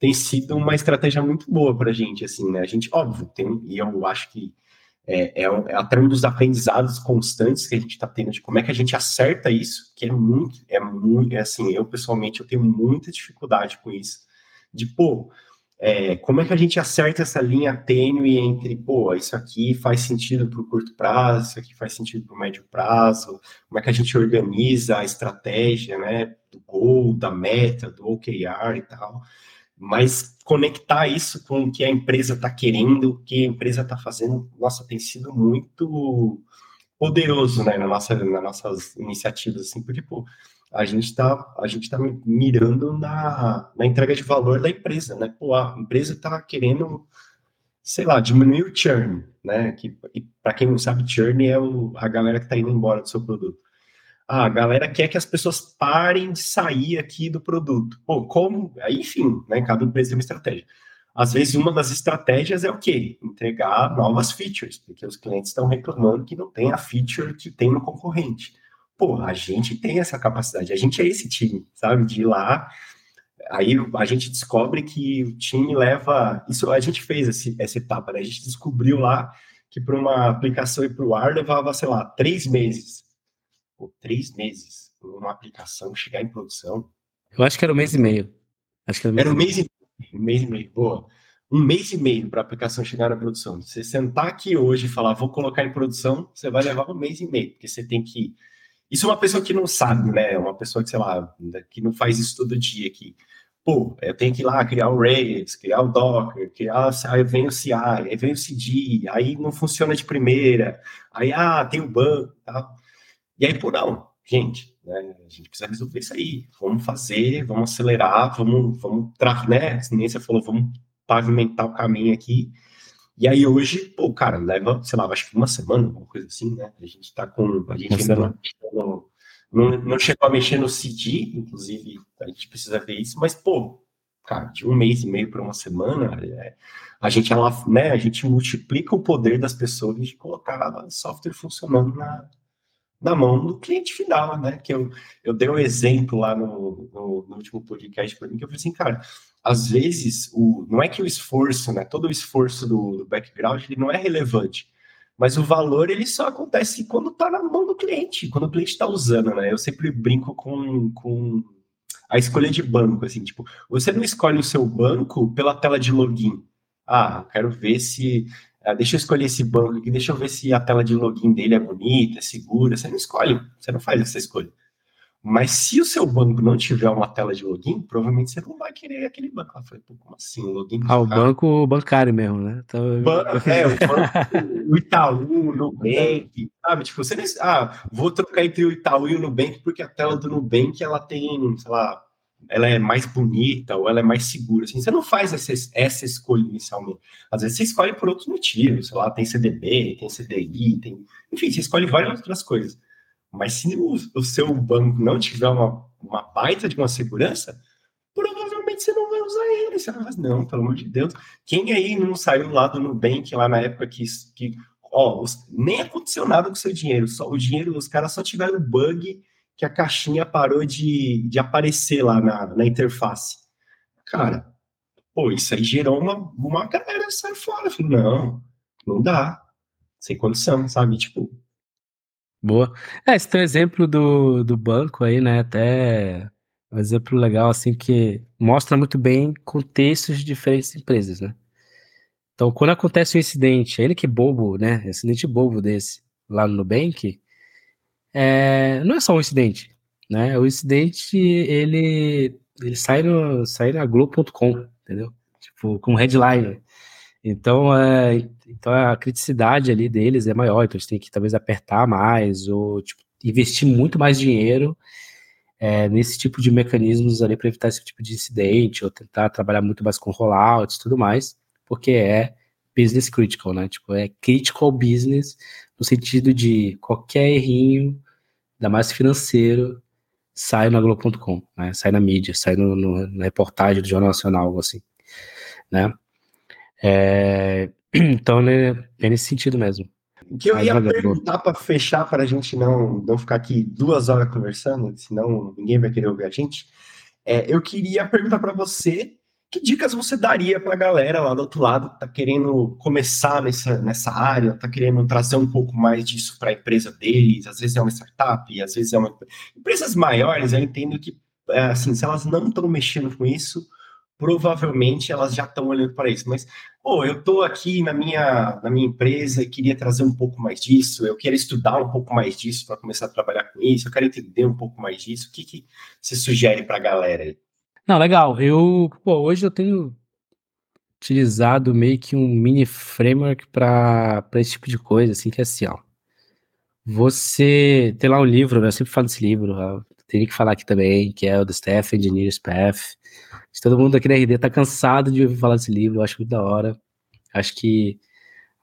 tem sido uma estratégia muito boa para a gente, assim, né? A gente, óbvio, tem, e eu acho que é, é, é até um dos aprendizados constantes que a gente está tendo de como é que a gente acerta isso, que é muito, é muito, é assim, eu pessoalmente eu tenho muita dificuldade com isso, de, pô, é, como é que a gente acerta essa linha tênue entre, pô, isso aqui faz sentido para o curto prazo, isso aqui faz sentido para o médio prazo, como é que a gente organiza a estratégia, né, do goal, da meta, do OKR e tal, mas conectar isso com o que a empresa está querendo, o que a empresa está fazendo, nossa, tem sido muito poderoso, né, na nossa, nas nossas iniciativas, assim, porque, pô, a gente está a gente tá mirando na, na entrega de valor da empresa, né, pô, a empresa está querendo, sei lá, diminuir o churn, né, que, para quem não sabe, churn é o, a galera que está indo embora do seu produto. Ah, a galera quer que as pessoas parem de sair aqui do produto. Pô, como? Enfim, né, cada empresa tem uma estratégia. Às vezes, uma das estratégias é o quê? Entregar novas features, porque os clientes estão reclamando que não tem a feature que tem no concorrente. Pô, a gente tem essa capacidade, a gente é esse time, sabe? De ir lá, aí a gente descobre que o time leva. Isso a gente fez esse, essa etapa, né? A gente descobriu lá que para uma aplicação ir para o ar levava, sei lá, três meses por três meses uma aplicação chegar em produção. Eu acho que era um mês e meio. Acho que era, era um mês e meio. Um mês e meio, boa. Um mês e meio para a aplicação chegar na produção. Você sentar aqui hoje e falar, vou colocar em produção, você vai levar um mês e meio, porque você tem que. Isso é uma pessoa que não sabe, né? Uma pessoa que, sei lá, que não faz isso todo dia aqui. Pô, eu tenho que ir lá criar o Rails, criar o Docker, criar, aí vem o CI, aí vem o CD, aí não funciona de primeira, aí, ah, tem o banco e tal. E aí, por não, gente, né, a gente precisa resolver isso aí. Vamos fazer, vamos acelerar, vamos, vamos né? Nem você falou, vamos pavimentar o caminho aqui. E aí hoje, pô, cara, leva, sei lá, acho que uma semana, alguma coisa assim, né? A gente tá com. A gente ainda não, não, não chegou a mexer no CD, inclusive, a gente precisa ver isso, mas, pô, cara, de um mês e meio para uma semana, é, a gente ela, né, a gente multiplica o poder das pessoas de colocar software funcionando na, na mão do cliente final, né? Que eu, eu dei um exemplo lá no, no, no último podcast para mim, que eu falei assim, cara, às vezes, o, não é que o esforço, né? Todo o esforço do, do background, ele não é relevante, mas o valor, ele só acontece quando está na mão do cliente, quando o cliente está usando, né? Eu sempre brinco com, com a escolha de banco, assim, tipo, você não escolhe o seu banco pela tela de login. Ah, quero ver se ah, deixa eu escolher esse banco aqui, deixa eu ver se a tela de login dele é bonita, é segura. Você não escolhe, você não faz essa escolha. Mas se o seu banco não tiver uma tela de login, provavelmente você não vai querer aquele banco. Eu falei, Pô, como assim? Login ah, o banco bancário mesmo, né? Então... é, o banco, o Itaú, o Nubank, sabe? Tipo, você não... Ah, vou trocar entre o Itaú e o Nubank porque a tela do Nubank, ela tem, sei lá, ela é mais bonita ou ela é mais segura. Assim, você não faz essa, essa escolha inicialmente. Às vezes você escolhe por outros motivos, sei lá, tem CDB, tem CDI, tem. Enfim, você escolhe várias outras coisas. Mas se o, o seu banco não tiver uma, uma baita de uma segurança, provavelmente você não vai usar mano, você vai não, pelo amor de Deus. Quem aí não saiu lá do Nubank, lá na época que, que nem aconteceu nada com o seu dinheiro, só o dinheiro, os caras só tiveram bug que a caixinha parou de, de aparecer lá na, na interface. Cara, pô, isso aí gerou uma, uma galera sai fora. Falei, não, não dá. Sem condição, sabe? Tipo. Boa. É, esse tem um exemplo do, do banco aí, né? Até um exemplo legal, assim, que mostra muito bem contextos de diferentes empresas, né? Então, quando acontece um incidente, ele que bobo, né? Incidente bobo desse lá no Nubank, é, não é só um incidente, né? O incidente, ele, ele sai, no, sai na Globo.com, entendeu? Tipo, com headline. Então, é, então a criticidade ali deles é maior, então eles têm que talvez apertar mais ou tipo, investir muito mais dinheiro é, nesse tipo de mecanismos ali para evitar esse tipo de incidente ou tentar trabalhar muito mais com rollouts e tudo mais, porque é business critical, né? Tipo, é critical business no sentido de qualquer errinho, ainda mais financeiro, sai na Globo.com, né? Sai na mídia, sai no, no, na reportagem do Jornal Nacional, algo assim, né? É, então, né, é nesse sentido mesmo. O que eu ia perguntar para fechar, para a gente não, não ficar aqui duas horas conversando, senão ninguém vai querer ouvir a gente, é, eu queria perguntar para você que dicas você daria para a galera lá do outro lado que está querendo começar nessa, nessa área, está querendo trazer um pouco mais disso para a empresa deles? Às vezes é uma startup, às vezes é uma. Empresas maiores, eu entendo que, é, assim, se elas não estão mexendo com isso, provavelmente elas já estão olhando para isso. Mas, pô, eu estou aqui na minha, na minha empresa e queria trazer um pouco mais disso, eu quero estudar um pouco mais disso para começar a trabalhar com isso, eu quero entender um pouco mais disso. O que, que você sugere para a galera aí? Não, legal. Eu, pô, hoje eu tenho utilizado meio que um mini framework para esse tipo de coisa, assim, que é assim, ó. Você tem lá um livro, né? Eu sempre falo desse livro, teria que falar aqui também, que é o The Staff Engineer's Path. Todo mundo aqui na RD tá cansado de ouvir falar desse livro, eu acho muito da hora. Acho que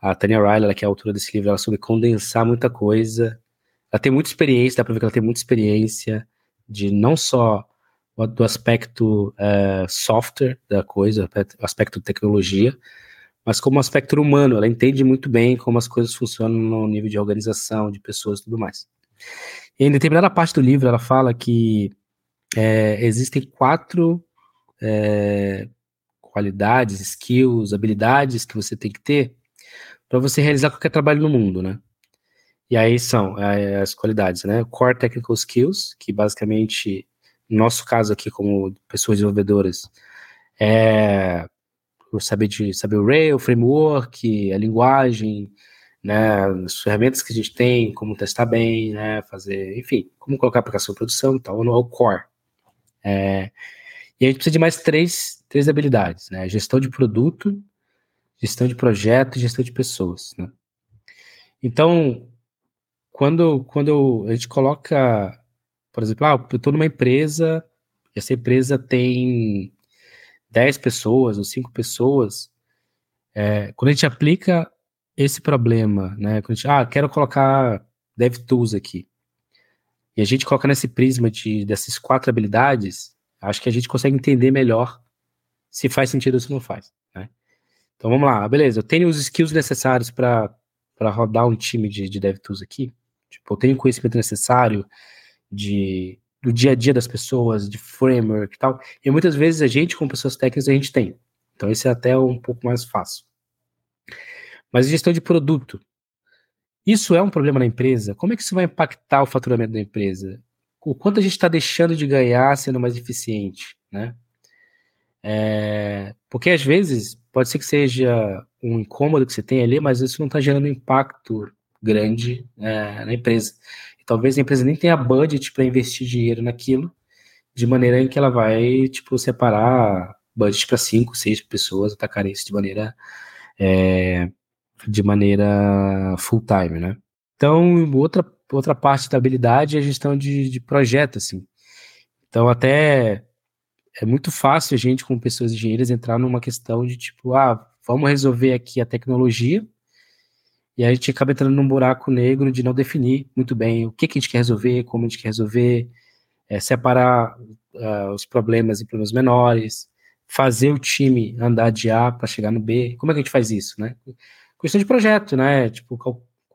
a Tanya Riley, que é a autora desse livro, ela soube condensar muita coisa. Ela tem muita experiência, dá pra ver que ela tem muita experiência de não só do aspecto é, software da coisa, aspecto tecnologia, mas como aspecto humano. Ela entende muito bem como as coisas funcionam no nível de organização, de pessoas e tudo mais. E em determinada parte do livro, ela fala que é, existem quatro é, qualidades, skills, habilidades que você tem que ter para você realizar qualquer trabalho no mundo, né? E aí são as qualidades, né? Core Technical Skills, que basicamente no nosso caso aqui, como pessoas desenvolvedoras, é saber, de, saber o Rail, o framework, a linguagem, né, as ferramentas que a gente tem, como testar bem, né, fazer, enfim, como colocar a aplicação em produção e tal, no core. É, e a gente precisa de mais três, três habilidades, né, gestão de produto, gestão de projeto e gestão de pessoas, né. Então, quando, quando a gente coloca por exemplo, ah, eu estou numa empresa, e essa empresa tem 10 pessoas ou 5 pessoas, é, quando a gente aplica esse problema, né, quando a gente, ah, quero colocar DevTools aqui, e a gente coloca nesse prisma de, dessas quatro habilidades, acho que a gente consegue entender melhor se faz sentido ou se não faz, né? Então vamos lá, beleza, eu tenho os skills necessários para rodar um time de, de DevTools aqui, tipo, eu tenho o conhecimento necessário, de, do dia a dia das pessoas, de framework e tal. E muitas vezes a gente, com pessoas técnicas, a gente tem. Então, esse é até um pouco mais fácil. Mas gestão de produto. Isso é um problema na empresa? Como é que isso vai impactar o faturamento da empresa? O quanto a gente está deixando de ganhar sendo mais eficiente, né? É, porque às vezes pode ser que seja um incômodo que você tem ali, mas isso não está gerando impacto grande é, na empresa. Talvez a empresa nem tenha budget para investir dinheiro naquilo, de maneira em que ela vai, tipo, separar budget para cinco, seis pessoas atacarem isso de maneira é, de maneira full time, né? Então, outra, outra parte da habilidade é a gestão de, de projeto, assim. Então, até é muito fácil a gente, com pessoas engenheiras, entrar numa questão de tipo, ah, vamos resolver aqui a tecnologia, e a gente acaba entrando num buraco negro de não definir muito bem o que, que a gente quer resolver, como a gente quer resolver, é, separar uh, os problemas em problemas menores, fazer o time andar de A para chegar no B. Como é que a gente faz isso, né? Questão de projeto, né? Tipo,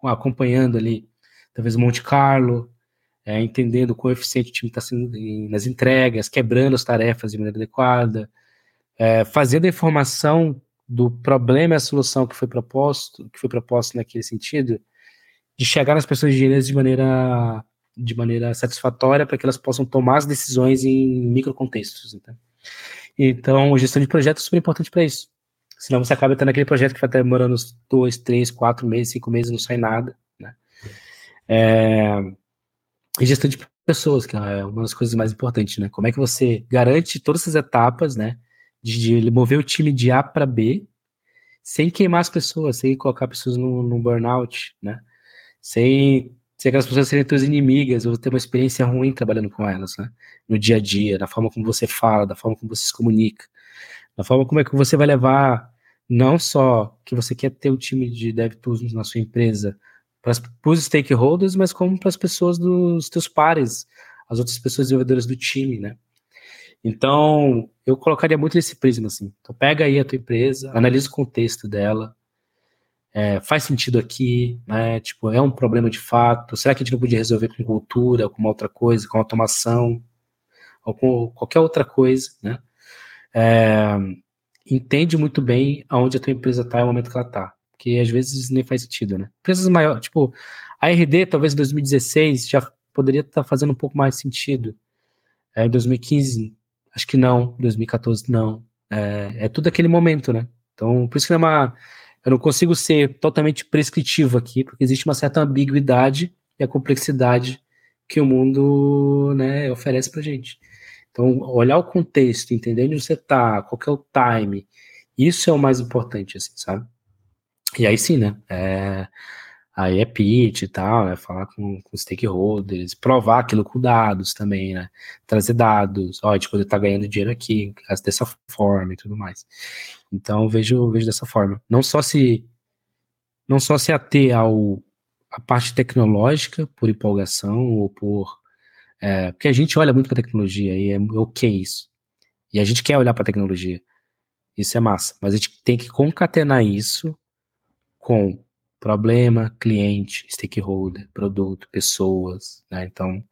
acompanhando ali, talvez Monte Carlo, é, entendendo o coeficiente o time está sendo nas entregas, quebrando as tarefas de maneira adequada, é, fazendo a informação do problema e a solução que foi proposto, que foi proposto naquele sentido, de chegar nas pessoas de maneira de maneira satisfatória para que elas possam tomar as decisões em microcontextos. Então, então gestão de projetos é super importante para isso. Senão você acaba tendo aquele projeto que vai estar demorando dois, três, quatro meses, cinco meses, não sai nada. Né? É, e gestão de pessoas, que é uma das coisas mais importantes, né? Como é que você garante todas essas etapas, né? De, de mover o time de A para B, sem queimar as pessoas, sem colocar pessoas no, no burnout, né? Sem, sem aquelas pessoas serem tuas inimigas, ou ter uma experiência ruim trabalhando com elas, né? No dia a dia, na forma como você fala, da forma como você se comunica, da forma como é que você vai levar não só que você quer ter o time de DevTools na sua empresa, para os stakeholders, mas como para as pessoas dos teus pares, as outras pessoas desenvolvedoras do time, né? Então, eu colocaria muito nesse prisma, assim. Então, pega aí a tua empresa, analisa o contexto dela, é, faz sentido aqui, né? Tipo, é um problema de fato? Será que a gente não podia resolver com cultura, com uma outra coisa, com automação, ou com qualquer outra coisa, né? É, entende muito bem aonde a tua empresa está e o momento que ela está que às vezes nem faz sentido, né? Empresas maiores, tipo, a RD talvez em 2016 já poderia estar tá fazendo um pouco mais sentido. É, em 2015, acho que não, 2014 não. É, é tudo aquele momento, né? Então, por isso que é uma, eu não consigo ser totalmente prescritivo aqui, porque existe uma certa ambiguidade e a complexidade que o mundo né, oferece pra gente. Então, olhar o contexto, entender onde você está, qual é o time, isso é o mais importante, assim, sabe? E aí sim, né? É, aí é pitch e tal, né? Falar com, com stakeholders, provar aquilo com dados também, né? Trazer dados, ó, a gente poder tá ganhando dinheiro aqui, dessa forma e tudo mais. Então vejo, vejo dessa forma. Não só se não só se ater ao a parte tecnológica por empolgação ou por é, porque a gente olha muito para tecnologia e é ok isso. E a gente quer olhar para tecnologia. Isso é massa. Mas a gente tem que concatenar isso com problema, cliente, stakeholder, produto, pessoas, né? Então,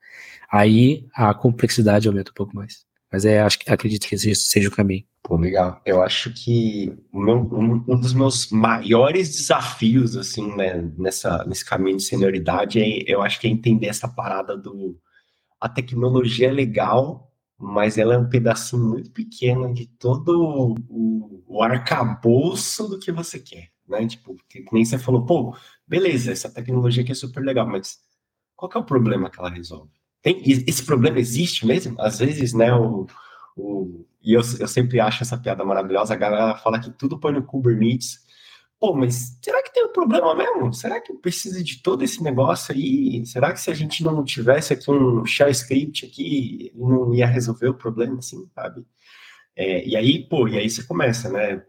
aí a complexidade aumenta um pouco mais. Mas é, acho, acredito que esse seja o caminho. Pô, legal. Eu acho que meu, um, um, dos meus maiores desafios, assim, né, nessa, nesse caminho de senioridade, é, eu acho que é entender essa parada do... A tecnologia é legal, mas ela é um pedacinho muito pequeno de todo o, o arcabouço do que você quer né? Tipo, que nem você falou, pô, beleza, essa tecnologia aqui é super legal, mas qual é o problema que ela resolve? Tem, esse problema existe mesmo? Às vezes, né, o, o, e eu, eu sempre acho essa piada maravilhosa, a galera fala que tudo põe no Kubernetes, pô, mas será que tem um problema mesmo? Será que precisa de todo esse negócio aí? Será que se a gente não tivesse aqui um shell script aqui, não ia resolver o problema, assim, sabe? É, e aí, pô, e aí você começa, né?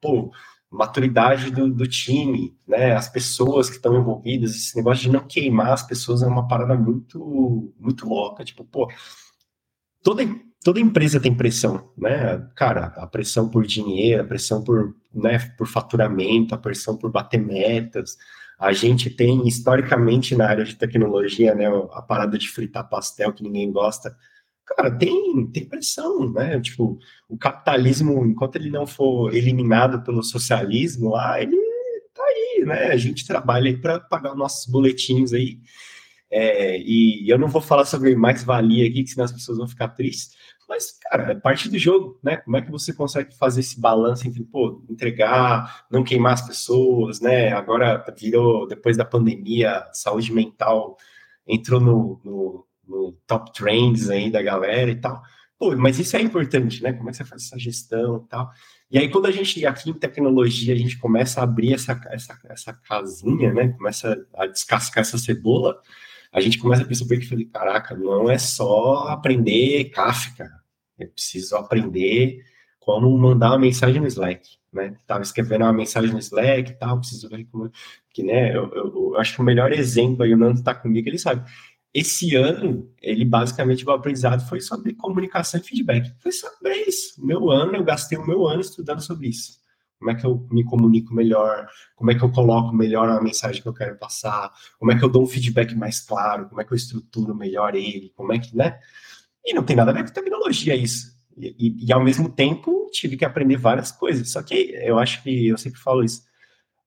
Pô, maturidade do, do, time, né? As pessoas que estão envolvidas, esse negócio de não queimar as pessoas é uma parada muito, muito louca. Tipo, pô, toda, toda empresa tem pressão, né? Cara, a pressão por dinheiro, a pressão por, né, por faturamento, a pressão por bater metas. A gente tem, historicamente, na área de tecnologia, né, a parada de fritar pastel que ninguém gosta, cara, tem, tem pressão, né? Tipo, o capitalismo, enquanto ele não for eliminado pelo socialismo lá, ele tá aí, né? A gente trabalha para pagar os nossos boletins aí. É, e eu não vou falar sobre mais-valia aqui, que senão as pessoas vão ficar tristes, mas, cara, é parte do jogo, né? Como é que você consegue fazer esse balanço entre, pô, entregar, não queimar as pessoas, né? Agora virou, depois da pandemia, saúde mental entrou no, no no top trends aí da galera e tal. Pô, mas isso é importante, né? Como é que você faz essa gestão e tal? E aí, quando a gente, aqui em tecnologia, a gente começa a abrir essa, essa, essa casinha, né? Começa a descascar essa cebola, a gente começa a perceber que, falei, caraca, não é só aprender Kafka, eu preciso aprender como mandar uma mensagem no Slack, né? Tava escrevendo uma mensagem no Slack e tal, preciso ver como... Que, né, eu, eu, eu acho que o melhor exemplo aí, o Nando tá comigo, ele sabe esse ano, ele basicamente, o aprendizado foi sobre comunicação e feedback. Foi sobre isso. Meu ano, eu gastei o meu ano estudando sobre isso. Como é que eu me comunico melhor? Como é que eu coloco melhor a mensagem que eu quero passar? Como é que eu dou um feedback mais claro? Como é que eu estruturo melhor ele? Como é que, né? E não tem nada a ver com tecnologia isso. E, e, e ao mesmo tempo, tive que aprender várias coisas. Só que eu acho que, eu sempre falo isso,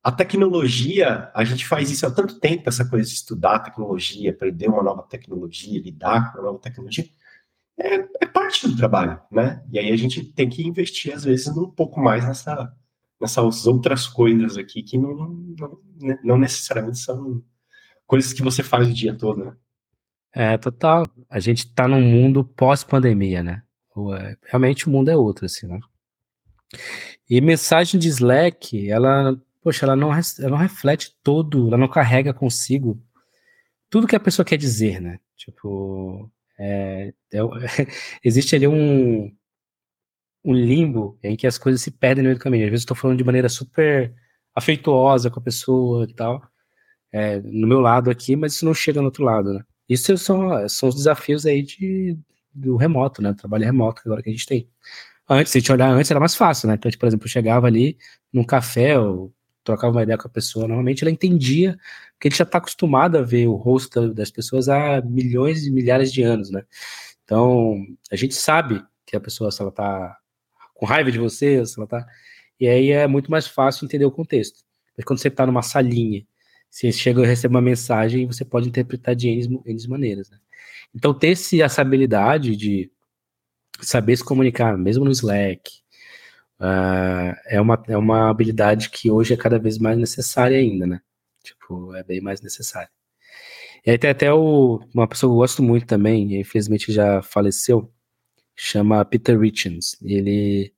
a tecnologia, a gente faz isso há tanto tempo, essa coisa de estudar tecnologia, aprender uma nova tecnologia, lidar com uma nova tecnologia, é, é, parte do trabalho, né? E aí a gente tem que investir, às vezes, um pouco mais nessa, nessas outras coisas aqui, que não, não, não necessariamente são coisas que você faz o dia todo, né? É, total. A gente tá num mundo pós-pandemia, né? É, realmente o mundo é outro, assim, né? E mensagem de Slack, ela poxa, ela não, ela não reflete todo, ela não carrega consigo tudo que a pessoa quer dizer, né? Tipo, é, é, existe ali um, um limbo em que as coisas se perdem no meio do caminho. Às vezes estou falando de maneira super afeituosa com a pessoa e tal, é, no meu lado aqui, mas isso não chega no outro lado, né? Isso são, são os desafios aí de, do remoto, né? trabalho remoto agora que a gente tem. Antes, se a gente olhar antes, era mais fácil, né? Então, tipo, por exemplo, eu chegava ali num café ou trocava uma ideia com a pessoa, normalmente ela entendia, porque ele já está acostumado a ver o rosto das pessoas há milhões e milhares de anos, né? Então, a gente sabe que a pessoa, se ela está com raiva de você, se ela tá. E aí é muito mais fácil entender o contexto. Mas quando você está numa salinha, você chega e recebe uma mensagem, você pode interpretar de N, N maneiras, né? Então, ter essa habilidade de saber se comunicar, mesmo no Slack, uh, é, uma, é uma habilidade que hoje é cada vez mais necessária ainda, né? Tipo, é bem mais necessária. E aí tem até o, uma pessoa que eu gosto muito também, e infelizmente já faleceu, chama Peter Richens. Ele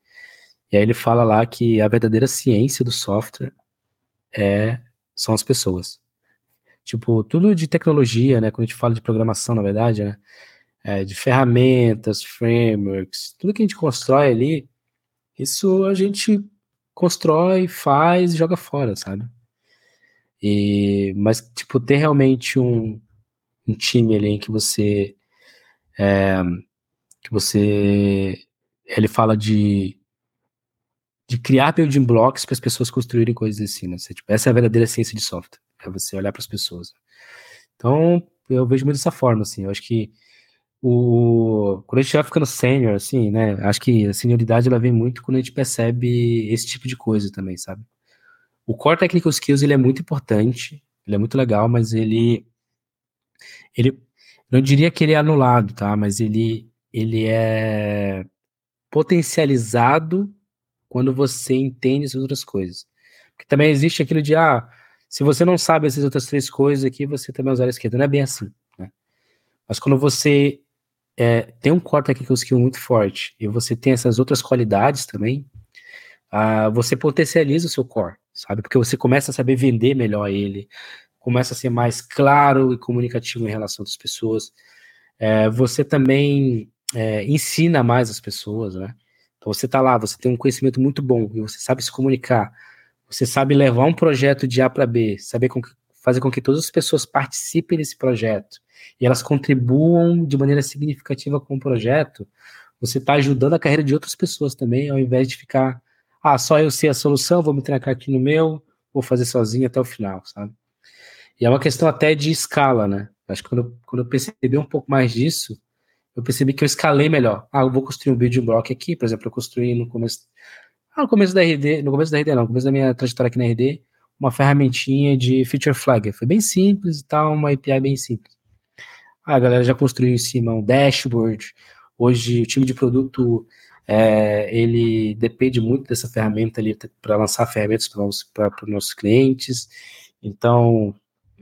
e aí ele fala lá que a verdadeira ciência do software é são as pessoas. Tipo, tudo de tecnologia, né? Quando a gente fala de programação, na verdade, né? É, de ferramentas, frameworks, tudo que a gente constrói ali isso a gente constrói, faz e joga fora, sabe? E, mas, tipo, ter realmente um, um time ali em que você. É, que você. Ele fala de. de criar building blocks para as pessoas construírem coisas. Assim, tipo, essa é a verdadeira ciência de software. É você olhar para as pessoas. Então, eu vejo muito dessa forma, assim. Eu acho que o, quando a gente vai ficando sênior, assim, né? Acho que a senioridade ela vem muito quando a gente percebe esse tipo de coisa também, sabe? O Core Technical Skills ele é muito importante, ele é muito legal, mas ele. Ele. Não diria que ele é anulado, tá? Mas ele, ele é potencializado quando você entende essas outras coisas. Porque também existe aquilo de, ah, se você não sabe essas outras três coisas aqui, você também usa a esquerda. Não é bem assim, né? Mas quando você é, tem um core technical skill muito forte e você tem essas outras qualidades também, uh, você potencializa o seu core, sabe? Porque você começa a saber vender melhor ele, começa a ser mais claro e comunicativo em relação às pessoas. É, você também é, ensina mais as pessoas, né? Então você está lá, você tem um conhecimento muito bom e você sabe se comunicar, você sabe levar um projeto de A para B, saber que, fazer com que todas as pessoas participem desse projeto e elas contribuam de maneira significativa com o projeto, você está ajudando a carreira de outras pessoas também, ao invés de ficar, ah, só eu sei a solução, vou me trancar aqui no meu, vou fazer sozinho até o final, sabe? E é uma questão até de escala, né? Acho que quando, quando eu percebi um pouco mais disso, eu percebi que eu escalei melhor. Ah, eu vou construir um building block aqui, por exemplo, eu construí no começo, ah, no começo da RD, no começo da RD não, no começo da minha trajetória aqui na RD, uma ferramentinha de feature flag. Foi bem simples e tal, uma API bem simples. A galera já construiu em cima um dashboard. Hoje o time de produto é, ele depende muito dessa ferramenta ali para lançar ferramentas para os nossos clientes. Então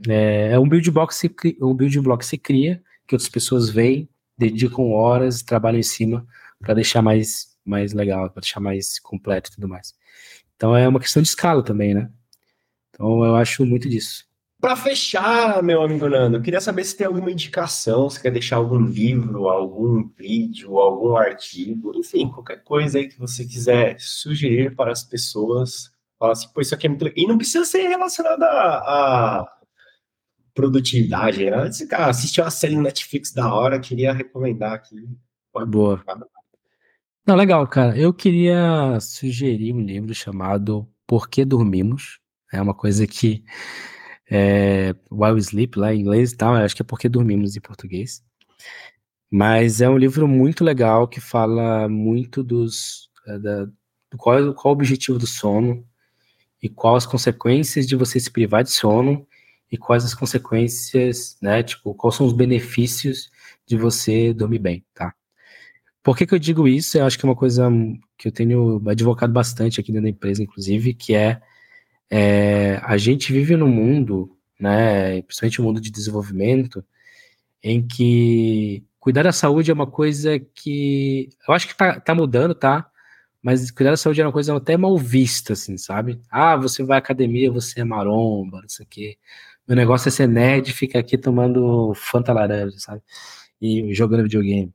é, é, um build block um build block se cria que outras pessoas veem, dedicam horas, trabalham em cima para deixar mais mais legal, para deixar mais completo e tudo mais. Então é uma questão de escala também, né? Então eu acho muito disso. Para fechar, meu amigo Nando, eu queria saber se tem alguma indicação, se quer deixar algum livro, algum vídeo, algum artigo, enfim, qualquer coisa aí que você quiser sugerir para as pessoas. Falar assim, pô, isso aqui é muito legal. E não precisa ser relacionado a, a produtividade. Né? Esse cara assistiu uma série no Netflix da hora, queria recomendar aqui. Boa. Não, legal, cara. Eu queria sugerir um livro chamado Por que Dormimos. É uma coisa que é, While Sleep lá em inglês e tal, acho que é Por que Dormimos em português. Mas é um livro muito legal que fala muito dos é, da, do qual, qual o objetivo do sono e quais as consequências de você se privar de sono e quais as consequências, né? Tipo, quais são os benefícios de você dormir bem, tá? Por que, que eu digo isso? Eu acho que é uma coisa que eu tenho advocado bastante aqui dentro da empresa, inclusive, que é, é a gente vive num mundo, né, principalmente um mundo de desenvolvimento, em que cuidar da saúde é uma coisa que eu acho que tá, tá mudando, tá? Mas cuidar da saúde é uma coisa até mal vista, assim, sabe? Ah, você vai à academia, você é maromba, não sei o quê. Meu negócio é ser nerd ficar aqui tomando Fanta laranja, sabe? E jogando videogame.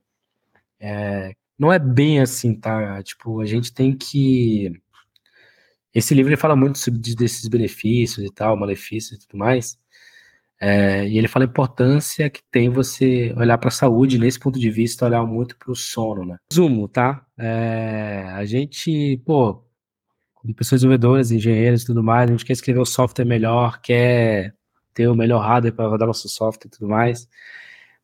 É, não é bem assim, tá? Tipo, a gente tem que. Esse livro ele fala muito sobre desses benefícios e tal, malefícios e tudo mais. É, e ele fala a importância que tem você olhar para a saúde, nesse ponto de vista, olhar muito para o sono, né? Resumo, tá? É, a gente, pô, como pessoas desenvolvedoras, engenheiros e tudo mais, a gente quer escrever o software melhor, quer ter o melhor hardware para rodar nosso software e tudo mais.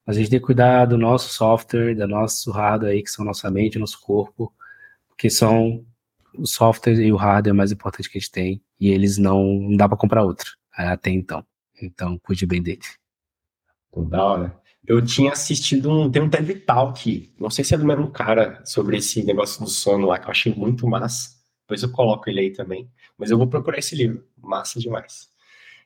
Mas a gente tem que cuidar do nosso software, do nosso hardware aí, que são nossa mente, nosso corpo, que são o software e o hardware mais importante que a gente tem, e eles não, não dá para comprar outro, até então. Então, cuide bem dele. Total, né? Eu tinha assistido um, tem um TED Talk, não sei se é do mesmo cara, sobre esse negócio do sono lá, que eu achei muito massa. Depois eu coloco ele aí também. Mas eu vou procurar esse livro, massa demais.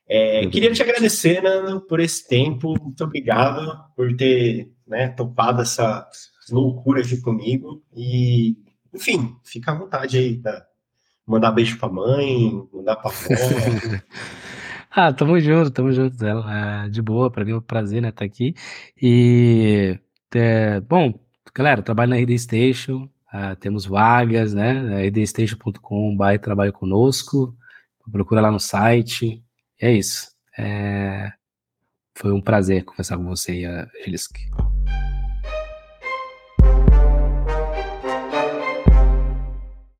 É, queria te agradecer, Nando, por esse tempo. Muito obrigado por ter né, topado essa loucura aqui comigo. E, enfim, fica à vontade aí para mandar beijo pra mãe, mandar pra avó. ah, tamo junto, tamo junto. É, de boa, para mim é um prazer, né, estar tá aqui. E, é, bom, galera, trabalho na RD Station, uh, temos vagas, né, rdstation.com.br, trabalho conosco, procura lá no site, é isso. É... Foi um prazer conversar com você, Angeliski.